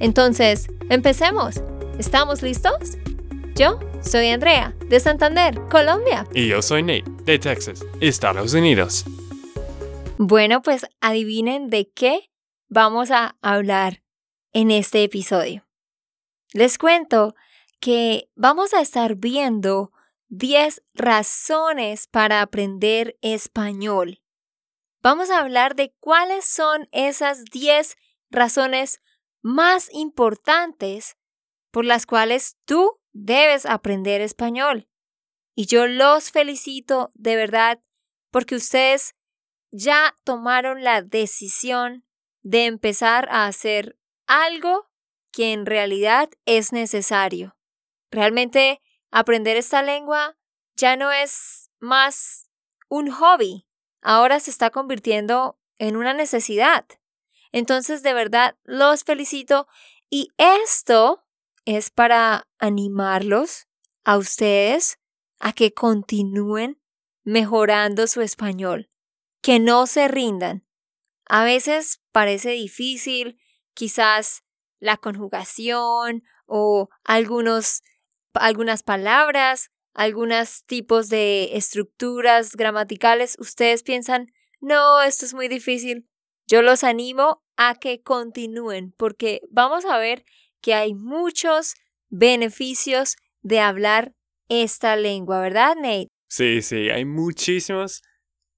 Entonces, empecemos. ¿Estamos listos? Yo soy Andrea, de Santander, Colombia. Y yo soy Nate, de Texas, Estados Unidos. Bueno, pues adivinen de qué vamos a hablar en este episodio. Les cuento que vamos a estar viendo 10 razones para aprender español. Vamos a hablar de cuáles son esas 10 razones más importantes por las cuales tú debes aprender español. Y yo los felicito de verdad porque ustedes ya tomaron la decisión de empezar a hacer algo que en realidad es necesario. Realmente aprender esta lengua ya no es más un hobby, ahora se está convirtiendo en una necesidad. Entonces, de verdad, los felicito y esto es para animarlos a ustedes a que continúen mejorando su español, que no se rindan. A veces parece difícil, quizás la conjugación o algunos algunas palabras, algunos tipos de estructuras gramaticales, ustedes piensan, no, esto es muy difícil. Yo los animo a que continúen porque vamos a ver que hay muchos beneficios de hablar esta lengua, ¿verdad, Nate? Sí, sí, hay muchísimos,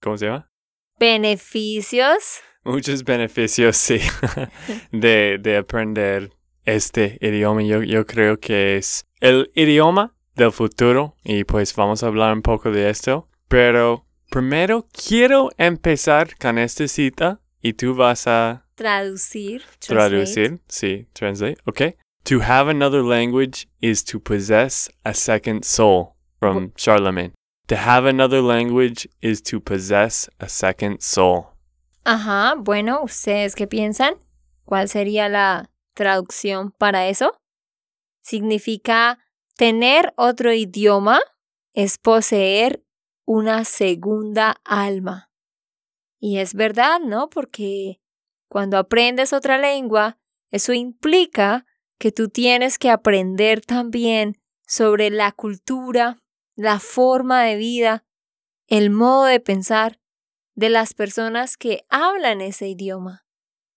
¿cómo se llama? Beneficios. Muchos beneficios, sí, de, de aprender este idioma. Yo, yo creo que es el idioma del futuro y pues vamos a hablar un poco de esto. Pero primero quiero empezar con esta cita y tú vas a traducir. Traducir, sí, translate, ok. To have another language is to possess a second soul, from Charlemagne. To have another language is to possess a second soul. Ajá, bueno, ¿ustedes qué piensan? ¿Cuál sería la traducción para eso? significa tener otro idioma es poseer una segunda alma. Y es verdad, ¿no? Porque cuando aprendes otra lengua, eso implica que tú tienes que aprender también sobre la cultura, la forma de vida, el modo de pensar de las personas que hablan ese idioma.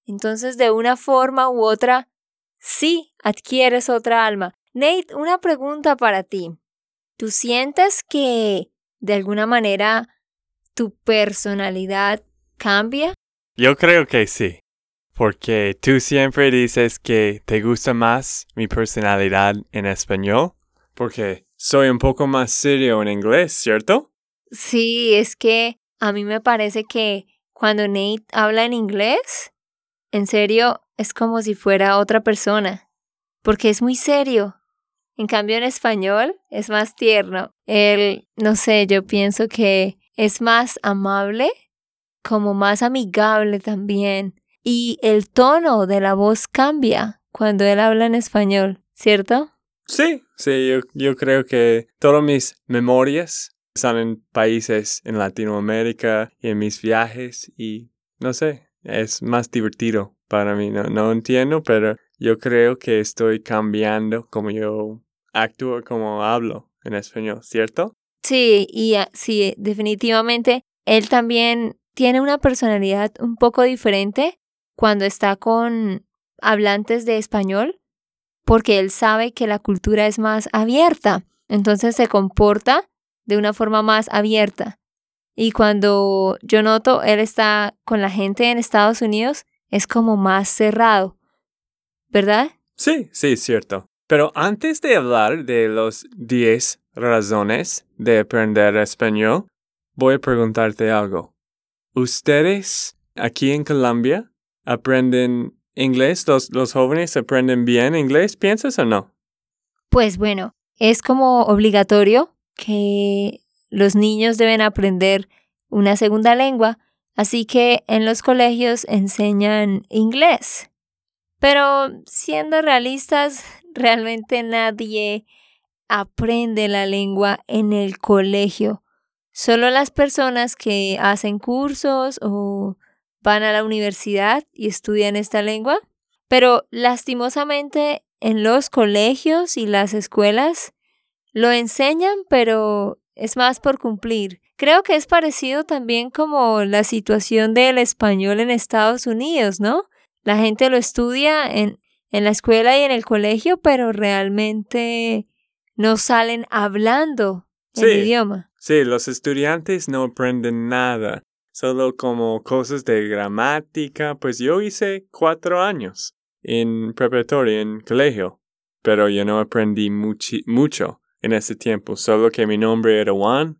Entonces, de una forma u otra, sí adquieres otra alma. Nate, una pregunta para ti. ¿Tú sientes que de alguna manera tu personalidad cambia? Yo creo que sí, porque tú siempre dices que te gusta más mi personalidad en español, porque soy un poco más serio en inglés, ¿cierto? Sí, es que a mí me parece que cuando Nate habla en inglés, en serio, es como si fuera otra persona, porque es muy serio. En cambio, en español es más tierno. Él, no sé, yo pienso que es más amable, como más amigable también. Y el tono de la voz cambia cuando él habla en español, ¿cierto? Sí, sí, yo, yo creo que todas mis memorias están en países en Latinoamérica y en mis viajes y no sé, es más divertido para mí. No, no entiendo, pero yo creo que estoy cambiando como yo actúo, como hablo en español, ¿cierto? Sí, y ah, sí, definitivamente él también tiene una personalidad un poco diferente cuando está con hablantes de español, porque él sabe que la cultura es más abierta, entonces se comporta de una forma más abierta. Y cuando yo noto él está con la gente en Estados Unidos, es como más cerrado, ¿verdad? Sí, sí, cierto. Pero antes de hablar de los 10 razones de aprender español, voy a preguntarte algo. ¿Ustedes aquí en Colombia aprenden inglés? ¿Los, ¿Los jóvenes aprenden bien inglés, piensas o no? Pues bueno, es como obligatorio que los niños deben aprender una segunda lengua, así que en los colegios enseñan inglés. Pero siendo realistas, realmente nadie aprende la lengua en el colegio. Solo las personas que hacen cursos o van a la universidad y estudian esta lengua. Pero lastimosamente en los colegios y las escuelas lo enseñan, pero es más por cumplir. Creo que es parecido también como la situación del español en Estados Unidos, ¿no? La gente lo estudia en, en la escuela y en el colegio, pero realmente no salen hablando el idioma. Sí, los estudiantes no aprenden nada, solo como cosas de gramática. Pues yo hice cuatro años en preparatoria, en colegio, pero yo no aprendí mucho en ese tiempo, solo que mi nombre era Juan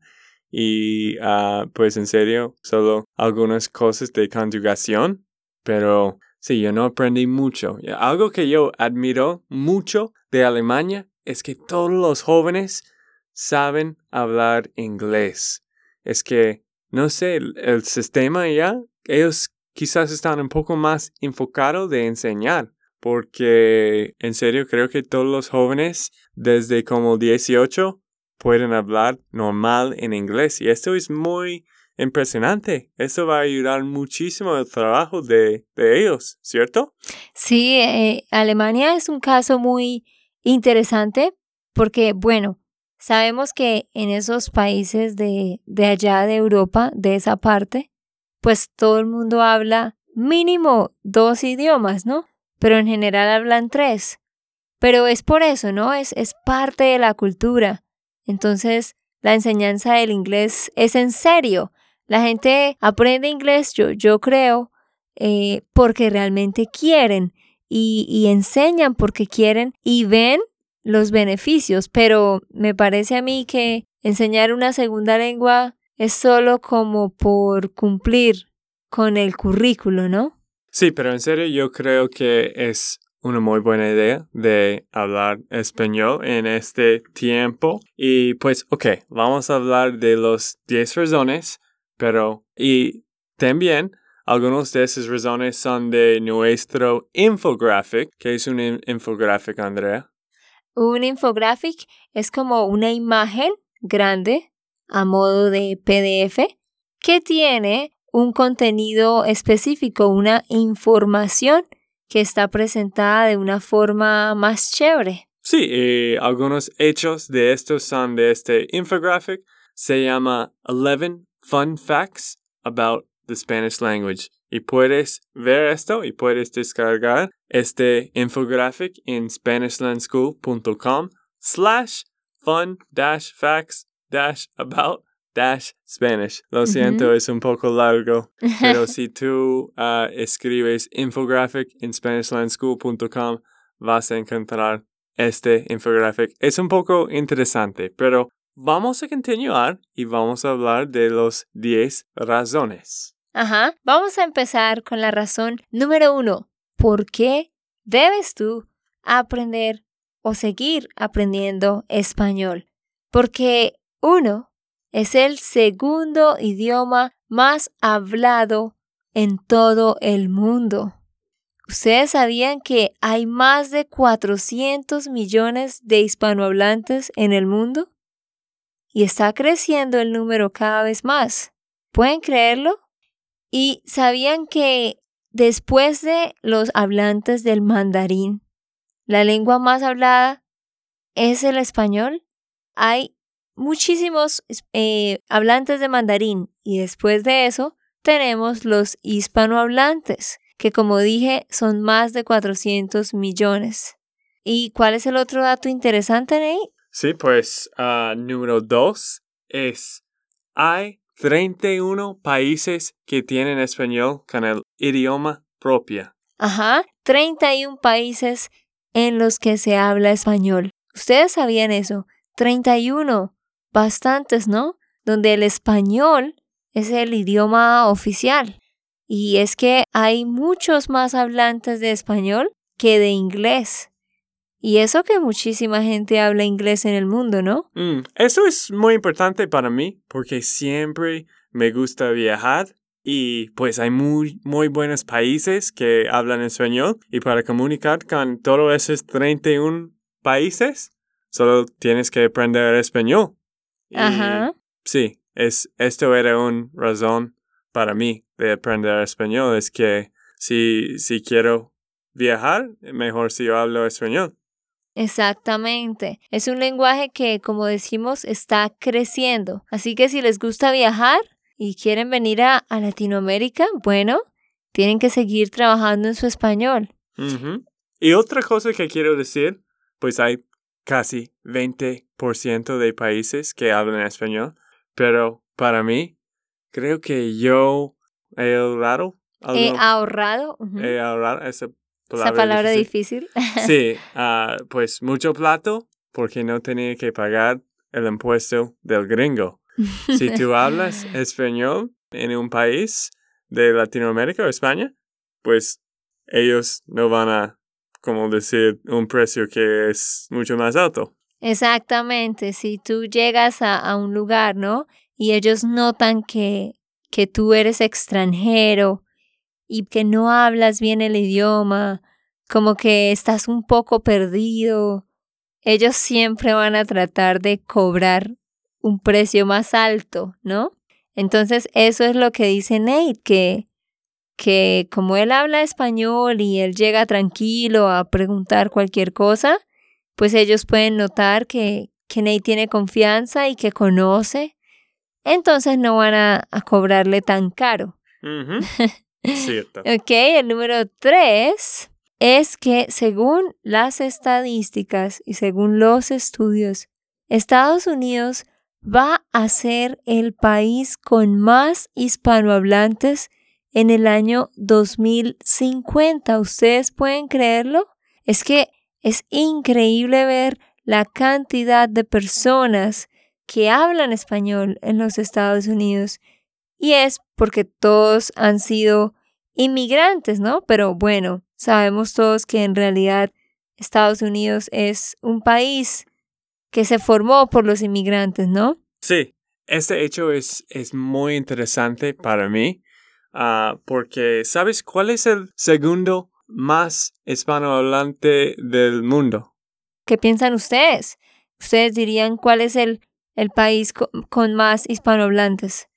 y ah, pues en serio, solo algunas cosas de conjugación, pero sí, yo no aprendí mucho. Algo que yo admiro mucho de Alemania es que todos los jóvenes saben hablar inglés. Es que, no sé, el, sistema ya, ellos quizás están un poco más enfocados de enseñar, porque en serio creo que todos los jóvenes desde como 18 pueden hablar normal en inglés y esto es muy impresionante. Esto va a ayudar muchísimo el trabajo de, de ellos, ¿cierto? Sí, eh, Alemania es un caso muy interesante porque, bueno, sabemos que en esos países de, de allá de Europa, de esa parte, pues todo el mundo habla mínimo dos idiomas, ¿no? Pero en general hablan tres. Pero es por eso, ¿no? Es, es parte de la cultura. Entonces, la enseñanza del inglés es en serio. La gente aprende inglés, yo, yo creo, eh, porque realmente quieren y, y enseñan porque quieren y ven los beneficios, pero me parece a mí que enseñar una segunda lengua es solo como por cumplir con el currículo, ¿no? Sí, pero en serio yo creo que es una muy buena idea de hablar español en este tiempo. Y pues, ok, vamos a hablar de los 10 razones, pero y también algunas de esas razones son de nuestro infographic. ¿Qué es un infographic, Andrea? Un infographic es como una imagen grande a modo de PDF que tiene un contenido específico, una información que está presentada de una forma más chévere. Sí, y algunos hechos de estos son de este infographic. Se llama 11 Fun Facts About the Spanish Language. Y puedes ver esto y puedes descargar este infographic en SpanishLandSchool.com slash fun dash facts dash about dash Spanish. Lo siento, es un poco largo, pero si tú uh, escribes infographic en SpanishLandSchool.com vas a encontrar este infographic. Es un poco interesante, pero vamos a continuar y vamos a hablar de los 10 razones. Ajá, vamos a empezar con la razón número uno. ¿Por qué debes tú aprender o seguir aprendiendo español? Porque uno es el segundo idioma más hablado en todo el mundo. ¿Ustedes sabían que hay más de 400 millones de hispanohablantes en el mundo? Y está creciendo el número cada vez más. ¿Pueden creerlo? ¿Y sabían que después de los hablantes del mandarín, la lengua más hablada es el español? Hay muchísimos eh, hablantes de mandarín y después de eso tenemos los hispanohablantes, que como dije son más de 400 millones. ¿Y cuál es el otro dato interesante, Ney? Sí, pues ah, número dos es hay 31 países que tienen español con el idioma propio. Ajá, 31 países en los que se habla español. ¿Ustedes sabían eso? 31. Bastantes, ¿no? Donde el español es el idioma oficial. Y es que hay muchos más hablantes de español que de inglés. Y eso que muchísima gente habla inglés en el mundo, ¿no? Mm, eso es muy importante para mí porque siempre me gusta viajar y pues hay muy, muy buenos países que hablan español y para comunicar con todos esos 31 países solo tienes que aprender español. Ajá. Sí, es, esto era una razón para mí de aprender español, es que si, si quiero viajar, mejor si yo hablo español. Exactamente. Es un lenguaje que, como decimos, está creciendo. Así que si les gusta viajar y quieren venir a, Latinoamérica, bueno, tienen que seguir trabajando en su español. Y otra cosa que quiero decir, pues hay casi 20% de países que hablan español, pero para mí, creo que yo he ahorrado. He ahorrado. He ahorrado palabra, esa palabra difícil. sí, ah, pues mucho plato porque no tenía que pagar el impuesto del gringo. Si tú hablas español en un país de Latinoamérica o España, pues ellos no van a, como decir, un precio que es mucho más alto. Exactamente, si tú llegas a, a un lugar, ¿no? Y ellos notan que, que tú eres extranjero y que no hablas bien el idioma, como que estás un poco perdido, ellos siempre van a tratar de cobrar un precio más alto, ¿no? Entonces eso es lo que dice Nate, que, que como él habla español y él llega tranquilo a preguntar cualquier cosa, pues ellos pueden notar que, que Nate tiene confianza y que conoce, entonces no van a, cobrarle tan caro. Cierto. ok, el número tres es que según las estadísticas y según los estudios, Estados Unidos va a ser el país con más hispanohablantes en el año 2050. ¿Ustedes pueden creerlo? Es que es increíble ver la cantidad de personas que hablan español en los Estados Unidos y es porque todos han sido inmigrantes, ¿no? Pero bueno, sabemos todos que en realidad Estados Unidos es un país que se formó por los inmigrantes, ¿no? Sí, este hecho es, es muy interesante para mí ah, porque, ¿sabes cuál es el segundo más hispanohablante del mundo? ¿Qué piensan ustedes? ¿Ustedes dirían cuál es el, el país con, más hispanohablantes?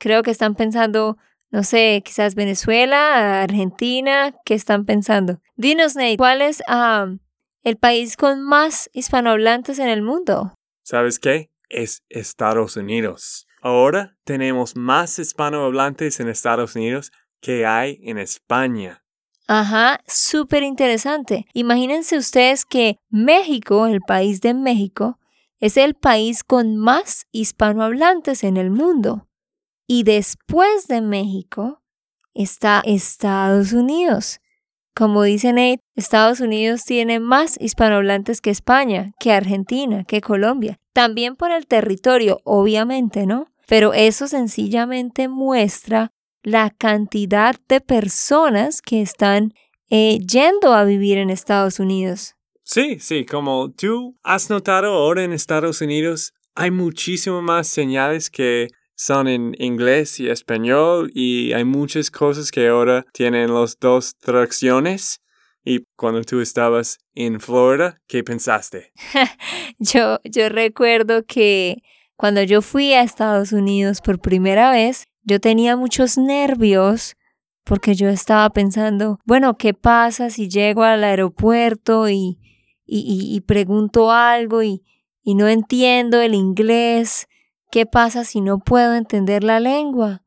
Creo que están pensando, no sé, quizás Venezuela, Argentina, ¿qué están pensando? Dinos, Nate, ¿cuál es el país con más hispanohablantes en el mundo? ¿Sabes qué? Es Estados Unidos. Ahora tenemos más hispanohablantes en Estados Unidos que hay en España. Ajá, súper interesante. Imagínense ustedes que México, el país de México, es el país con más hispanohablantes en el mundo. Y después de México está Estados Unidos. Como dice Nate, Estados Unidos tiene más hispanohablantes que España, que Argentina, que Colombia. También por el territorio, obviamente, ¿no? Pero eso sencillamente muestra la cantidad de personas que están eh, yendo a vivir en Estados Unidos. Sí, sí, como tú has notado ahora en Estados Unidos, hay muchísimas más señales que son en inglés y español y hay muchas cosas que ahora tienen las dos traducciones. Y cuando tú estabas en Florida, ¿qué pensaste? yo, yo recuerdo que cuando yo fui a Estados Unidos por primera vez, yo tenía muchos nervios porque yo estaba pensando, bueno, ¿qué pasa si llego al aeropuerto y, y, y pregunto algo y, y no entiendo el inglés? ¿Qué pasa si no puedo entender la lengua?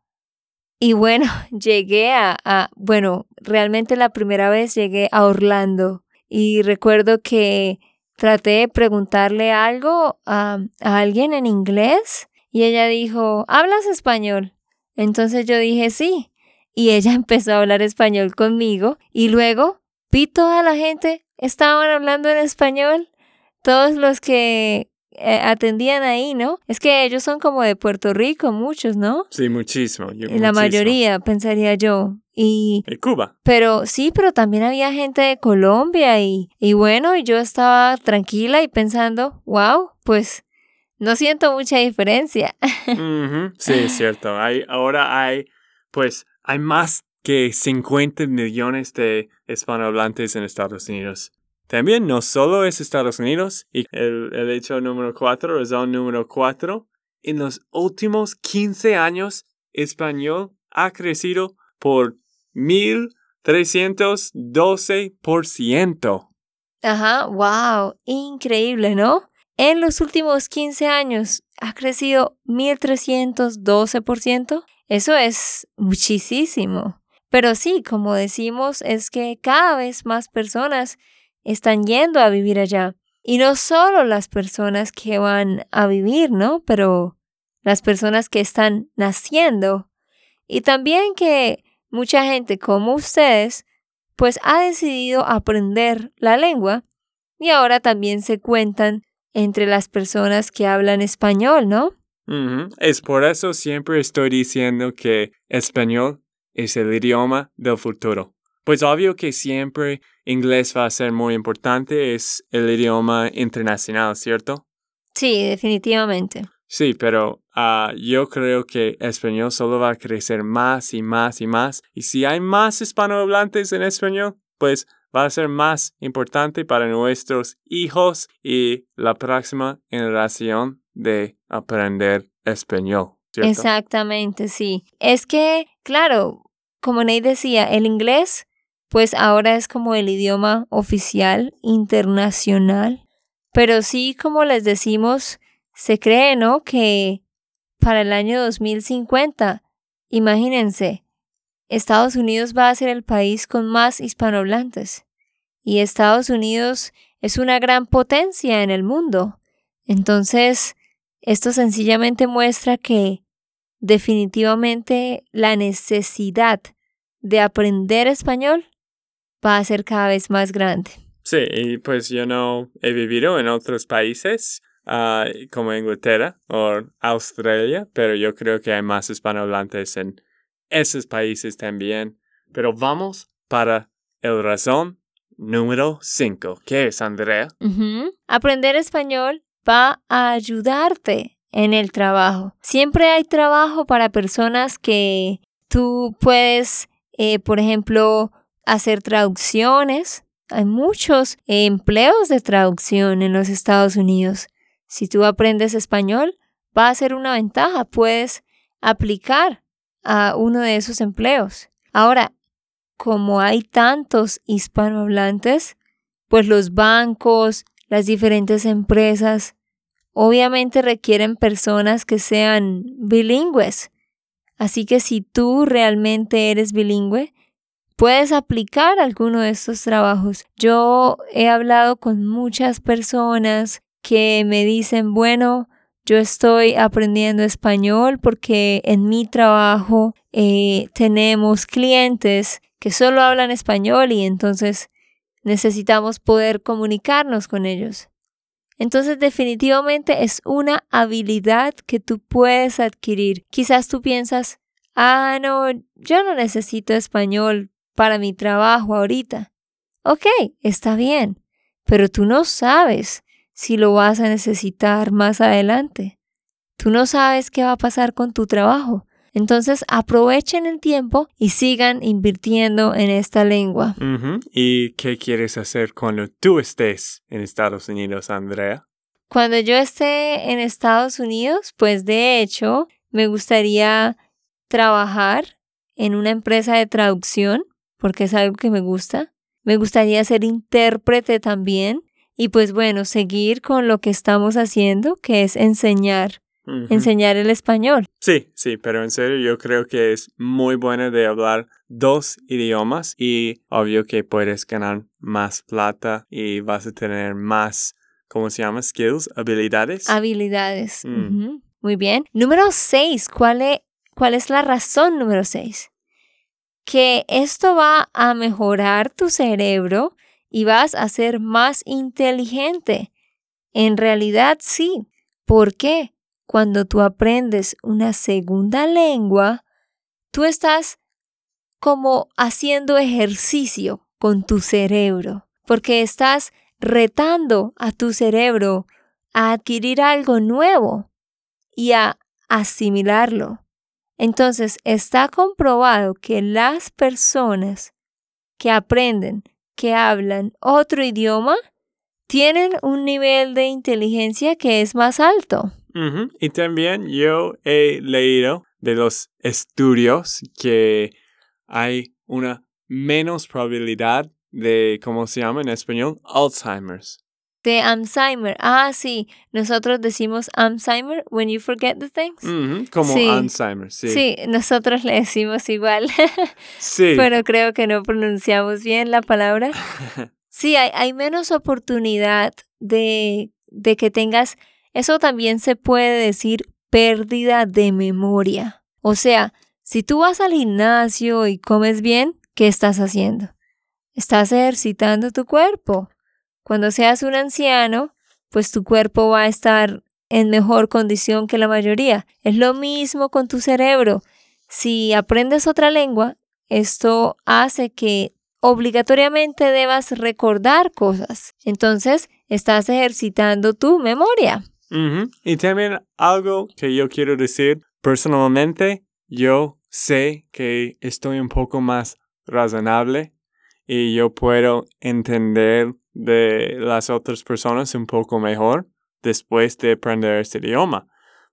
Y bueno, llegué a, bueno, realmente la primera vez llegué a Orlando y recuerdo que traté de preguntarle algo a, a alguien en inglés y ella dijo, ¿hablas español? Entonces yo dije sí y ella empezó a hablar español conmigo y luego vi toda la gente estaban hablando en español. Todos los que eh, atendían ahí, ¿no? Es que ellos son como de Puerto Rico, muchos, ¿no? Sí, muchísimo. la mayoría, pensaría yo. Y, Cuba. pero sí, pero también había gente de Colombia y, y bueno, yo estaba tranquila y pensando, wow, pues no siento mucha diferencia. Sí, es cierto. Hay, ahora hay, pues, hay más que 50 millones de hispanohablantes en Estados Unidos. También no solo es Estados Unidos, y el, hecho número cuatro, razón número cuatro, en los últimos 15 años, español ha crecido por 1312%. Ajá, wow, increíble, ¿no? En los últimos 15 años ha crecido 1312%. Eso es muchísimo. Pero sí, como decimos, es que cada vez más personas están yendo a vivir allá. Y no solo las personas que van a vivir, ¿no? Pero las personas que están naciendo. Y también que mucha gente como ustedes, pues ha decidido aprender la lengua y ahora también se cuentan entre las personas que hablan español, ¿no? Es por eso siempre estoy diciendo que español es el idioma del futuro. Pues obvio que siempre inglés va a ser muy importante, es el idioma internacional, ¿cierto? Sí, definitivamente. Sí, pero ah, yo creo que español solo va a crecer más y más y más. Y si hay más hispanohablantes en español, pues va a ser más importante para nuestros hijos y la próxima generación de aprender español. ¿cierto? Exactamente, sí. Es que, claro, como Ney decía, el inglés, pues ahora es como el idioma oficial internacional. Pero sí, como les decimos, se cree, ¿no? Que para el año 2050, imagínense, Estados Unidos va a ser el país con más hispanohablantes. Y Estados Unidos es una gran potencia en el mundo. Entonces, esto sencillamente muestra que definitivamente la necesidad de aprender español va a ser cada vez más grande. Sí, y pues yo no he vivido en otros países ah, como Inglaterra o Australia, pero yo creo que hay más hispanohablantes en esos países también. Pero vamos para el razón número 5. ¿Qué es, Andrea? Ujú. Aprender español va a ayudarte en el trabajo. Siempre hay trabajo para personas que tú puedes, eh, por ejemplo, hacer traducciones. Hay muchos empleos de traducción en los Estados Unidos. Si tú aprendes español, va a ser una ventaja. Puedes aplicar a uno de esos empleos. Ahora, como hay tantos hispanohablantes, pues los bancos, las diferentes empresas, obviamente requieren personas que sean bilingües. Así que si tú realmente eres bilingüe, puedes aplicar alguno de estos trabajos. Yo he hablado con muchas personas que me dicen, bueno, yo estoy aprendiendo español porque en mi trabajo eh, tenemos clientes que solo hablan español y entonces necesitamos poder comunicarnos con ellos. Entonces definitivamente es una habilidad que tú puedes adquirir. Quizás tú piensas, ah, no, yo no necesito español para mi trabajo ahorita. Ok, está bien, pero tú no sabes si lo vas a necesitar más adelante. Tú no sabes qué va a pasar con tu trabajo. Entonces aprovechen el tiempo y sigan invirtiendo en esta lengua. ¿Y qué quieres hacer cuando tú estés en Estados Unidos, Andrea? Cuando yo esté en Estados Unidos, pues de hecho me gustaría trabajar en una empresa de traducción, porque es algo que me gusta. Me gustaría ser intérprete también y pues bueno, seguir con lo que estamos haciendo, que es enseñar, Ujú. enseñar el español. Sí, sí, pero en serio yo creo que es muy bueno de hablar dos idiomas y obvio que puedes ganar más plata y vas a tener más, ¿cómo se llama? Skills, habilidades. Habilidades. Mm. Ujú. Muy bien. Número seis. ¿Cuál es, ¿Cuál es la razón número seis? Que esto va a mejorar tu cerebro y vas a ser más inteligente. En realidad sí. ¿Por qué? Cuando tú aprendes una segunda lengua, tú estás como haciendo ejercicio con tu cerebro, porque estás retando a tu cerebro a adquirir algo nuevo y a asimilarlo. Entonces está comprobado que las personas que aprenden, que hablan otro idioma, tienen un nivel de inteligencia que es más alto. Y también yo he leído de los estudios que hay una menos probabilidad de, ¿cómo se llama en español? Alzheimer's. De Alzheimer. Ah, sí. Nosotros decimos Alzheimer when you forget the things. Como Alzheimer, sí. Sí, nosotros le decimos igual. sí. Pero creo que no pronunciamos bien la palabra. Sí, hay, hay menos oportunidad de, de que tengas, eso también se puede decir pérdida de memoria. O sea, si tú vas al gimnasio y comes bien, ¿qué estás haciendo? Estás ejercitando tu cuerpo. Cuando seas un anciano, pues tu cuerpo va a estar en mejor condición que la mayoría. Es lo mismo con tu cerebro. Si aprendes otra lengua, esto hace que obligatoriamente debas recordar cosas. Entonces, estás ejercitando tu memoria. Y también algo que yo quiero decir, personalmente, yo sé que estoy un poco más razonable y yo puedo entender de las otras personas un poco mejor después de aprender este idioma.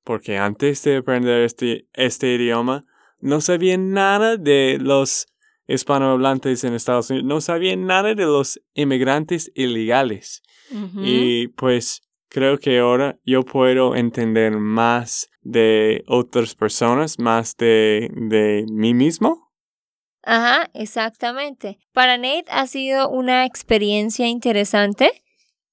Porque antes de aprender este, este idioma, no sabía nada de los hispanohablantes en Estados Unidos, no sabía nada de los inmigrantes ilegales. Y pues creo que ahora yo puedo entender más de otras personas, más de, de mí mismo. Ajá, exactamente. Para Nate ha sido una experiencia interesante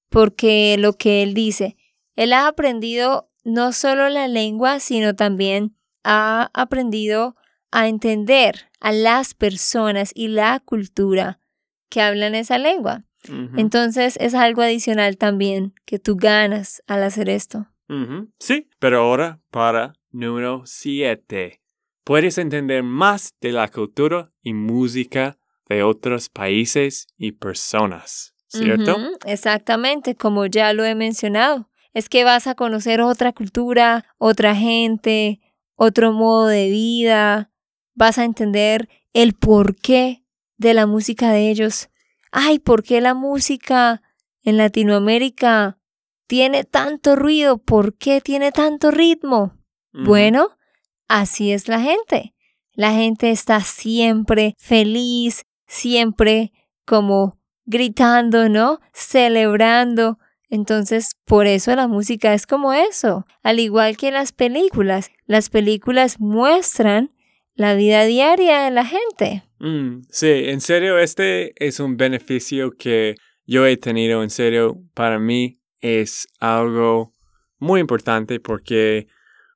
porque lo que él dice, él ha aprendido no solo la lengua, sino también ha aprendido a entender a las personas y la cultura que hablan esa lengua. Entonces es algo adicional también que tú ganas al hacer esto. Sí, pero ahora para número 7 puedes entender más de la cultura y música de otros países y personas, ¿cierto? Exactamente, como ya lo he mencionado. Es que vas a conocer otra cultura, otra gente, otro modo de vida, vas a entender el porqué de la música de ellos. Ay, ¿por qué la música en Latinoamérica tiene tanto ruido? ¿Por qué tiene tanto ritmo? Bueno, así es la gente. La gente está siempre feliz, siempre como gritando, ¿no? Celebrando. Entonces, por eso la música es como eso. Al igual que las películas, las películas muestran la vida diaria de la gente. Mm, sí, en serio, este es un beneficio que yo he tenido, en serio, para mí es algo muy importante porque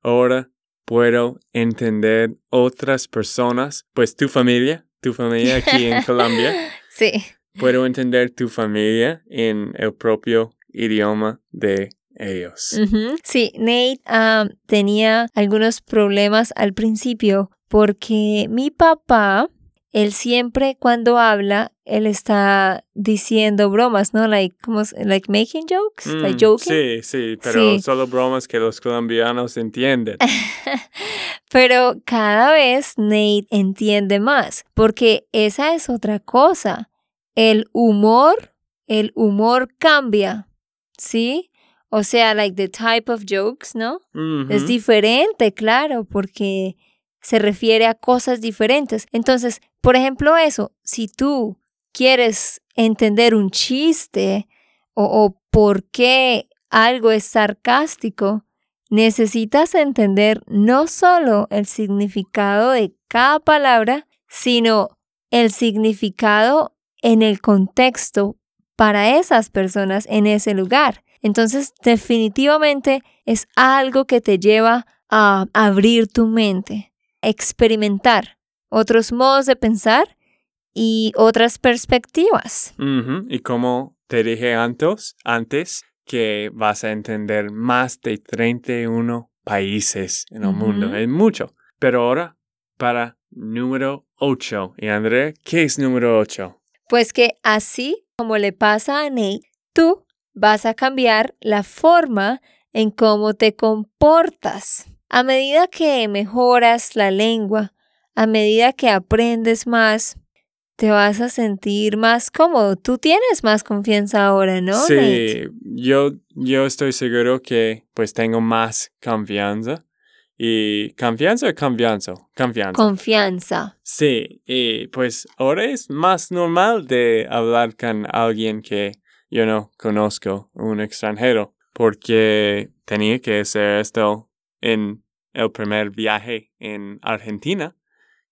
ahora puedo entender otras personas, pues tu familia, tu familia aquí en Colombia. Sí. Puedo entender tu familia en el propio idioma de ellos. Sí, Nate ah, tenía algunos problemas al principio porque mi papá, él siempre cuando habla, él está diciendo bromas, ¿no? Like, como, like making jokes, like mm, joking. Sí, sí, pero solo bromas que los colombianos entienden. pero cada vez Nate entiende más, porque esa es otra cosa. El humor, el humor cambia, ¿sí? O sea, like the type of jokes, ¿no? Es diferente, claro, porque se refiere a cosas diferentes. Entonces, por ejemplo, eso, si tú quieres entender un chiste o, por qué algo es sarcástico, necesitas entender no solo el significado de cada palabra, sino el significado en el contexto para esas personas en ese lugar. Entonces, definitivamente es algo que te lleva a abrir tu mente experimentar otros modos de pensar y otras perspectivas. Y como te dije antes, antes, que vas a entender más de 31 países en el mundo, es mucho. Pero ahora, para número 8. Y Andrea, ¿qué es número 8? Pues que así como le pasa a Nate, tú vas a cambiar la forma en cómo te comportas. A medida que mejoras la lengua, a medida que aprendes más, te vas a sentir más cómodo. Tú tienes más confianza ahora, ¿no? Sí, yo, yo estoy seguro que pues tengo más confianza. Y confianza o confianza? Confianza. Confianza. Sí, y pues ahora es más normal de hablar con alguien que yo no conozco, un extranjero, porque tenía que hacer esto en el primer viaje en Argentina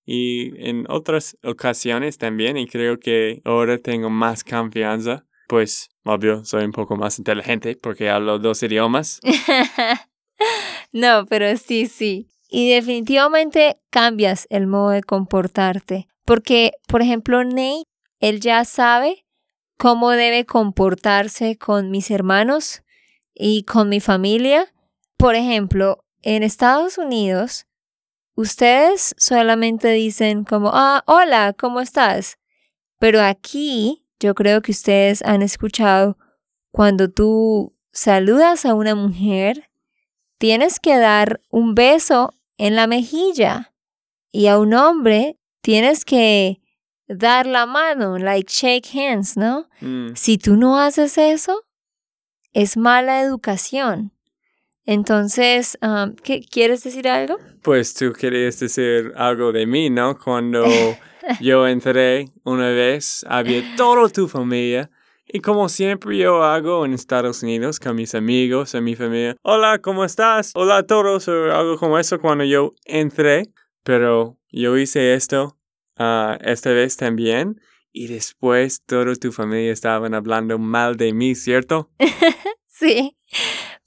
y en otras ocasiones también y creo que ahora tengo más confianza. Pues, obvio, soy un poco más inteligente porque hablo dos idiomas. no, pero sí, sí. Y definitivamente cambias el modo de comportarte. Porque, por ejemplo, Nate, él ya sabe cómo debe comportarse con mis hermanos y con mi familia. Por ejemplo, en Estados Unidos, ustedes solamente dicen como, ah, hola, ¿cómo estás? Pero aquí yo creo que ustedes han escuchado cuando tú saludas a una mujer, tienes que dar un beso en la mejilla y a un hombre tienes que dar la mano, like shake hands, ¿no? Mm. Si tú no haces eso, es mala educación. Entonces, um, ¿qué, ¿quieres decir algo? Pues tú querías decir algo de mí, ¿no? Cuando yo entré una vez, había toda tu familia. Y como siempre yo hago en Estados Unidos con mis amigos, en mi familia, hola, ¿cómo estás? Hola a todos, o algo como eso cuando yo entré. Pero yo hice esto ah, esta vez también. Y después toda tu familia estaban hablando mal de mí, ¿cierto? Sí,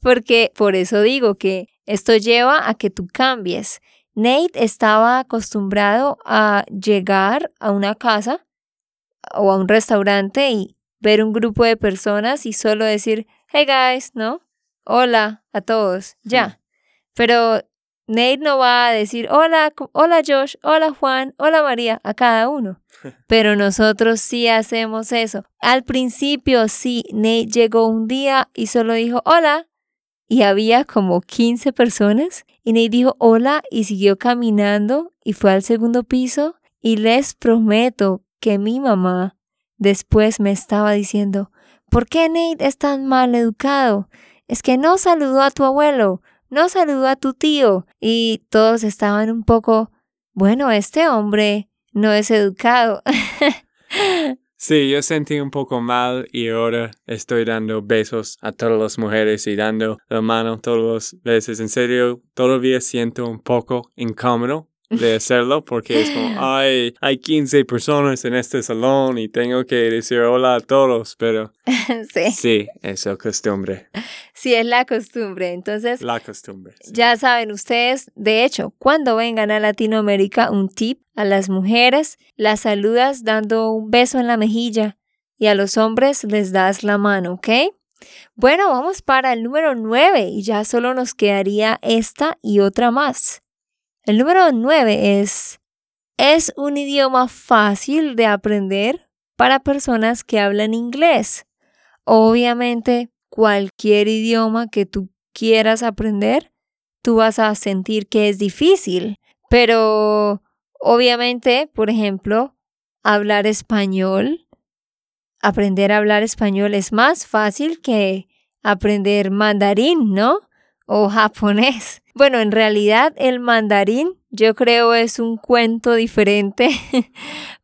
porque por eso digo que esto lleva a que tú cambies. Nate estaba acostumbrado a llegar a una casa o a un restaurante y ver un grupo de personas y solo decir, hey guys, ¿no? Hola a todos, ya. Pero Nate no va a decir, hola, hola Josh, hola Juan, hola María, a cada uno. Pero nosotros sí hacemos eso. Al principio sí, Nate llegó un día y solo dijo, hola, y había como 15 personas. Y Nate dijo hola y siguió caminando y fue al segundo piso. Y les prometo que mi mamá después me estaba diciendo, ¿por qué Nate es tan mal educado? Es que no saludó a tu abuelo, no saludó a tu tío. Y todos estaban un poco, bueno, este hombre no es educado. Sí, yo sentí un poco mal y ahora estoy dando besos a todas las mujeres y dando la mano todas las veces. En serio, todavía siento un poco incómodo de hacerlo porque es como, ay, hay 15 personas en este salón y tengo que decir hola a todos, pero sí, sí, es la costumbre, sí es la costumbre. Entonces, la costumbre. sí. Ya saben ustedes, de hecho, cuando vengan a Latinoamérica, un tip a las mujeres, las saludas dando un beso en la mejilla y a los hombres les das la mano, ¿ok? Bueno, vamos para el número 9 y ya solo nos quedaría esta y otra más. El número 9 es, es un idioma fácil de aprender para personas que hablan inglés. Obviamente, cualquier idioma que tú quieras aprender, tú vas a sentir que es difícil. Pero obviamente, por ejemplo, hablar español, aprender a hablar español es más fácil que aprender mandarín, ¿no? O japonés. Bueno, en realidad el mandarín yo creo es un cuento diferente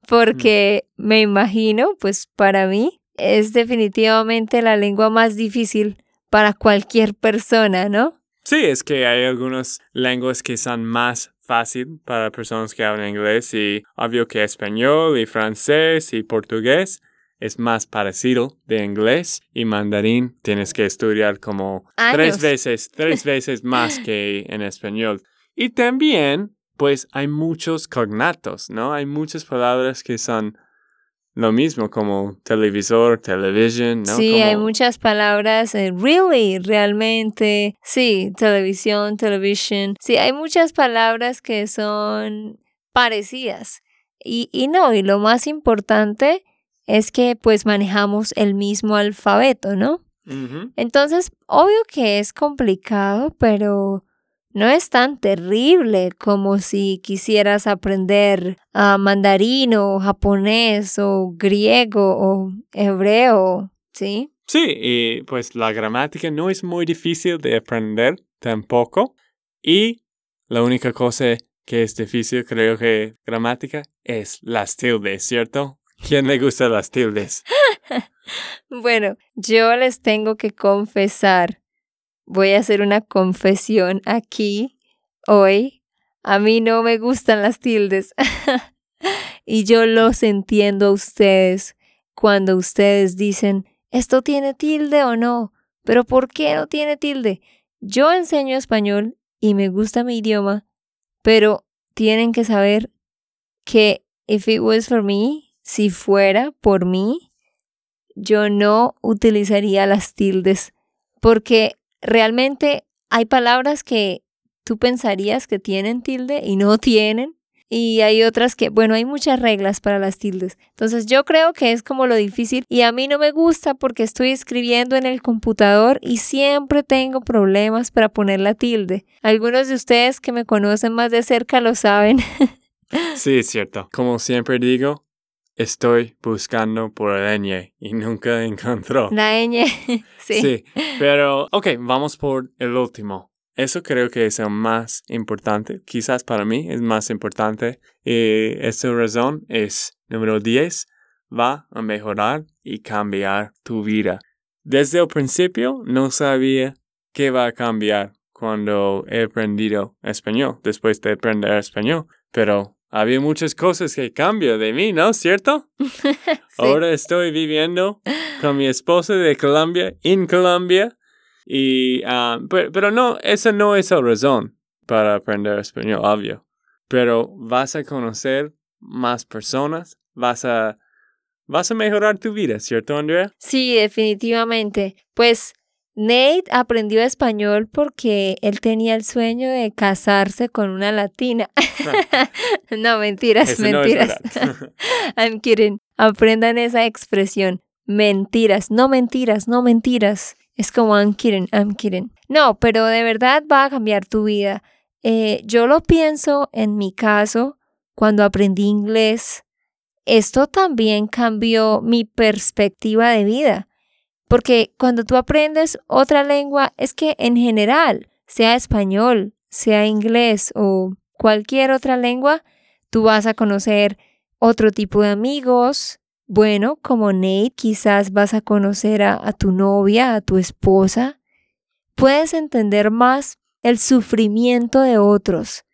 porque me imagino, pues para mí es definitivamente la lengua más difícil para cualquier persona, ¿no? Sí, es que hay algunas lenguas que son más fácil para personas que hablan inglés y obvio que español y francés y portugués es más parecido de inglés y mandarín tienes que estudiar como tres Años. veces, tres veces más que en español. Y también, pues hay muchos cognatos, ¿no? Hay muchas palabras que son lo mismo como televisor, television, ¿no? Sí, hay muchas palabras, eh, really, realmente, sí, televisión, television, sí, hay muchas palabras que son parecidas. Y, y no, y lo más importante es que pues manejamos el mismo alfabeto, ¿no? Entonces, obvio que es complicado, pero no es tan terrible como si quisieras aprender ah, mandarín o japonés o griego o hebreo, ¿sí? Sí, y pues la gramática no es muy difícil de aprender tampoco. Y la única cosa que es difícil, creo que gramática, es las tildes, ¿cierto? ¿Quién le gusta las tildes? Bueno, yo les tengo que confesar, voy a hacer una confesión aquí hoy. A mí no me gustan las tildes. y yo los entiendo a ustedes cuando ustedes dicen, ¿esto tiene tilde o no? Pero ¿por qué no tiene tilde? Yo enseño español y me gusta mi idioma, pero tienen que saber que if it was for me, si fuera por mí, yo no utilizaría las tildes porque realmente hay palabras que tú pensarías que tienen tilde y no tienen. Y hay otras que, bueno, hay muchas reglas para las tildes. Entonces yo creo que es como lo difícil y a mí no me gusta porque estoy escribiendo en el computador y siempre tengo problemas para poner la tilde. Algunos de ustedes que me conocen más de cerca lo saben. Sí, es cierto. Como siempre digo, estoy buscando por el ñ y nunca encontró. La ñ. sí. Sí, pero ok, vamos por el último. Eso creo que es el más importante. Quizás para mí es más importante. Y esta razón es, número 10, va a mejorar y cambiar tu vida. Desde el principio no sabía qué va a cambiar cuando he aprendido español, después de aprender español, pero había muchas cosas que cambian de mí, ¿no? ¿Cierto? Sí. Ahora estoy viviendo con mi esposa de Colombia, en Colombia, y, ah, pero, pero no, esa no es la razón para aprender español, obvio. Pero vas a conocer más personas, vas a, vas a mejorar tu vida, ¿cierto, Andrea? Sí, definitivamente. Pues Nate aprendió español porque él tenía el sueño de casarse con una latina. no, mentiras, Eso mentiras. I'm kidding. Aprendan esa expresión. Mentiras, no mentiras, no mentiras. Es como I'm kidding, I'm kidding. No, pero de verdad va a cambiar tu vida. Eh, yo lo pienso en mi caso, cuando aprendí inglés, esto también cambió mi perspectiva de vida. Porque cuando tú aprendes otra lengua, es que en general, sea español, sea inglés o cualquier otra lengua, tú vas a conocer otro tipo de amigos. Bueno, como Nate, quizás vas a conocer a, a tu novia, a tu esposa. Puedes entender más el sufrimiento de otros.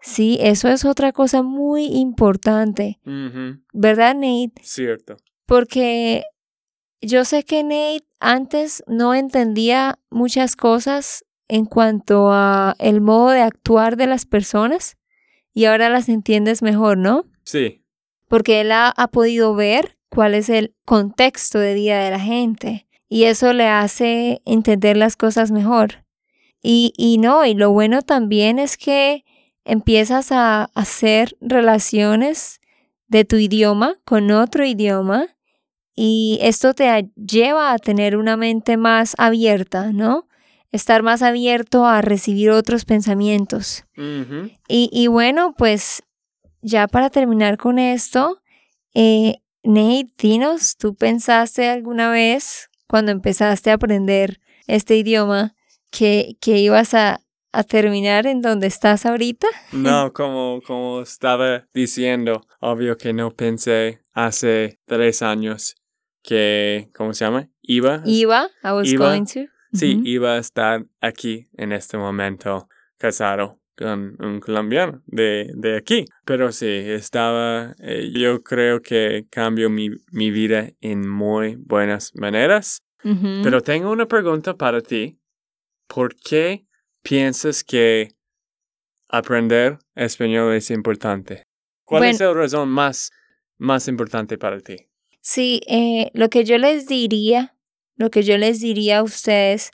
Sí, eso es otra cosa muy importante, ¿verdad, Nate? Cierto. Porque yo sé que Nate antes no entendía muchas cosas en cuanto a el modo de actuar de las personas y ahora las entiendes mejor, ¿no? Sí. Porque él ha, ha podido ver cuál es el contexto de vida de la gente y eso le hace entender las cosas mejor. Y, y no, y lo bueno también es que empiezas a hacer relaciones de tu idioma con otro idioma y esto te lleva a tener una mente más abierta, ¿no? Estar más abierto a recibir otros pensamientos. Y, y bueno, pues ya para terminar con esto, eh, Nate, dinos, ¿tú pensaste alguna vez cuando empezaste a aprender este idioma que, que ibas a, a terminar en donde estás ahorita? No, como, como estaba diciendo, obvio que no pensé hace tres años que, ¿cómo se llama? Iba. Iba, I was Iba. going to. Sí, Ujú. iba a estar aquí en este momento casado con un colombiano de, de aquí. Pero sí, estaba, eh, yo creo que cambió mi, mi vida en muy buenas maneras. Pero tengo una pregunta para ti. ¿Por qué piensas que aprender español es importante? ¿Cuál es la razón más, más importante para ti? Sí, eh, lo que yo les diría, lo que yo les diría a ustedes,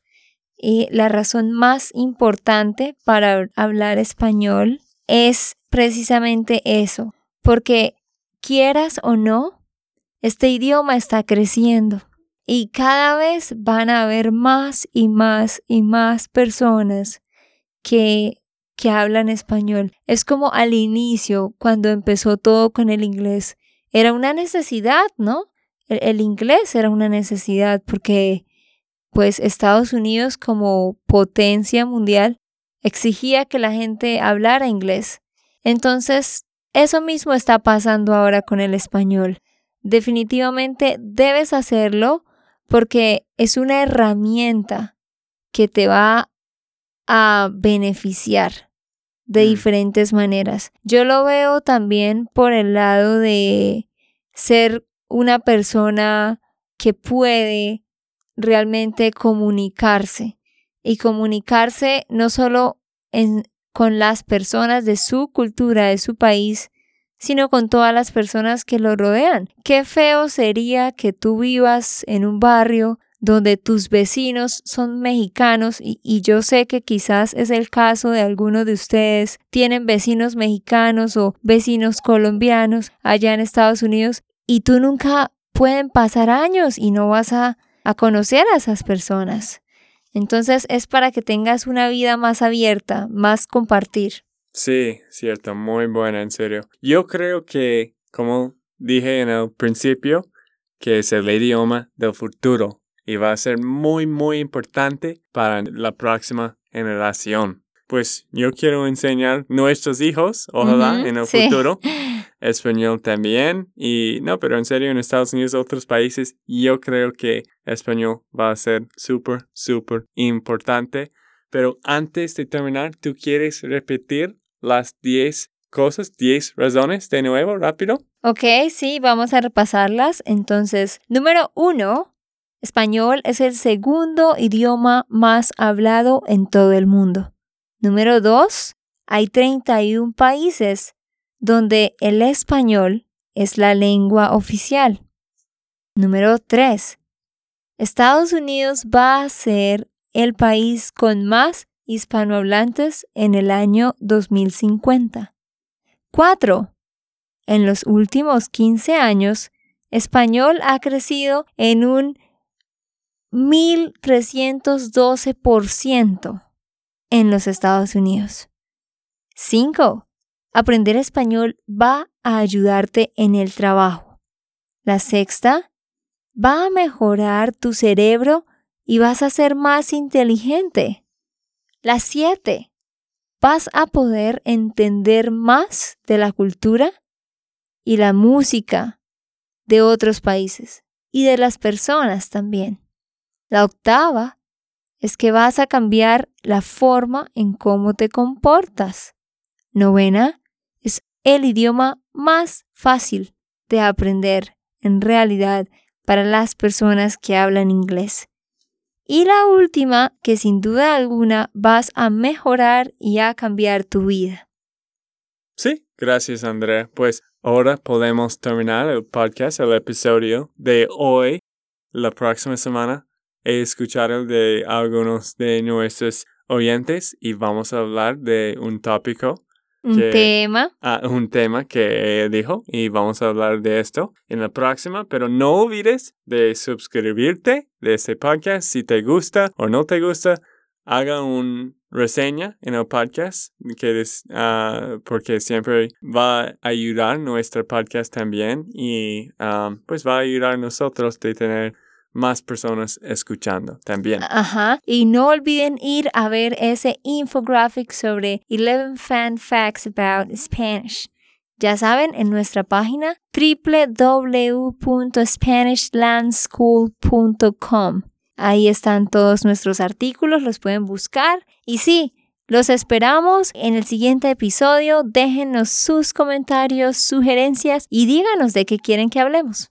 eh, la razón más importante para hablar español es precisamente eso, porque quieras o no, este idioma está creciendo y cada vez van a haber más y más y más personas que que hablan español. Es como al inicio, cuando empezó todo con el inglés. Era una necesidad, ¿no? El, inglés era una necesidad porque pues Estados Unidos como potencia mundial exigía que la gente hablara inglés. Entonces, eso mismo está pasando ahora con el español. Definitivamente debes hacerlo porque es una herramienta que te va a beneficiar de mm. diferentes maneras. Yo lo veo también por el lado de ser una persona que puede realmente comunicarse y comunicarse no solo con las personas de su cultura, de su país, sino con todas las personas que lo rodean. Qué feo sería que tú vivas en un barrio donde tus vecinos son mexicanos y, yo sé que quizás es el caso de algunos de ustedes, tienen vecinos mexicanos o vecinos colombianos allá en Estados Unidos y tú nunca pueden pasar años y no vas a, a conocer a esas personas. Entonces es para que tengas una vida más abierta, más compartir. Sí, cierto, muy buena, en serio. Yo creo que, como dije en el principio, que es el idioma del futuro y va a ser muy, muy importante para la próxima generación. Pues yo quiero enseñar a nuestros hijos, ojalá, en el futuro, español también. Y no, pero en serio, en Estados Unidos, otros países, yo creo que español va a ser súper, súper importante. Pero antes de terminar, ¿tú quieres repetir las 10 cosas, 10 razones de nuevo, rápido? Ok, sí, vamos a repasarlas. Entonces, número uno, Español es el segundo idioma más hablado en todo el mundo. Número 2. Hay 31 países donde el español es la lengua oficial. Número 3. Estados Unidos va a ser el país con más hispanohablantes en el año 2050. 4. En los últimos 15 años, español ha crecido en un 1312% en los Estados Unidos. 5. Aprender español va a ayudarte en el trabajo. La sexta, va a mejorar tu cerebro y vas a ser más inteligente. La 7. Vas a poder entender más de la cultura y la música de otros países y de las personas también. La octava es que vas a cambiar la forma en cómo te comportas. Novena es el idioma más fácil de aprender en realidad para las personas que hablan inglés. Y la última, que sin duda alguna vas a mejorar y a cambiar tu vida. Sí, gracias Andrea. Pues ahora podemos terminar el podcast, el episodio de hoy. La próxima semana escuchar de algunos de nuestros oyentes y vamos a hablar de un tópico. Un tema. Ah, un tema que dijo y vamos a hablar de esto en la próxima, pero no olvides de suscribirte de este podcast si te gusta o no te gusta. Haga una reseña en el podcast que ah, porque siempre va a ayudar nuestro podcast también y ah, pues va a ayudar a nosotros de tener más personas escuchando también. Ajá. Y no olviden ir a ver ese infographic sobre 11 fan facts about Spanish. Ya saben, en nuestra página www.spanishlandschool.com. Ahí están todos nuestros artículos, los pueden buscar. Y sí, los esperamos en el siguiente episodio. Déjenos sus comentarios, sugerencias y díganos de qué quieren que hablemos.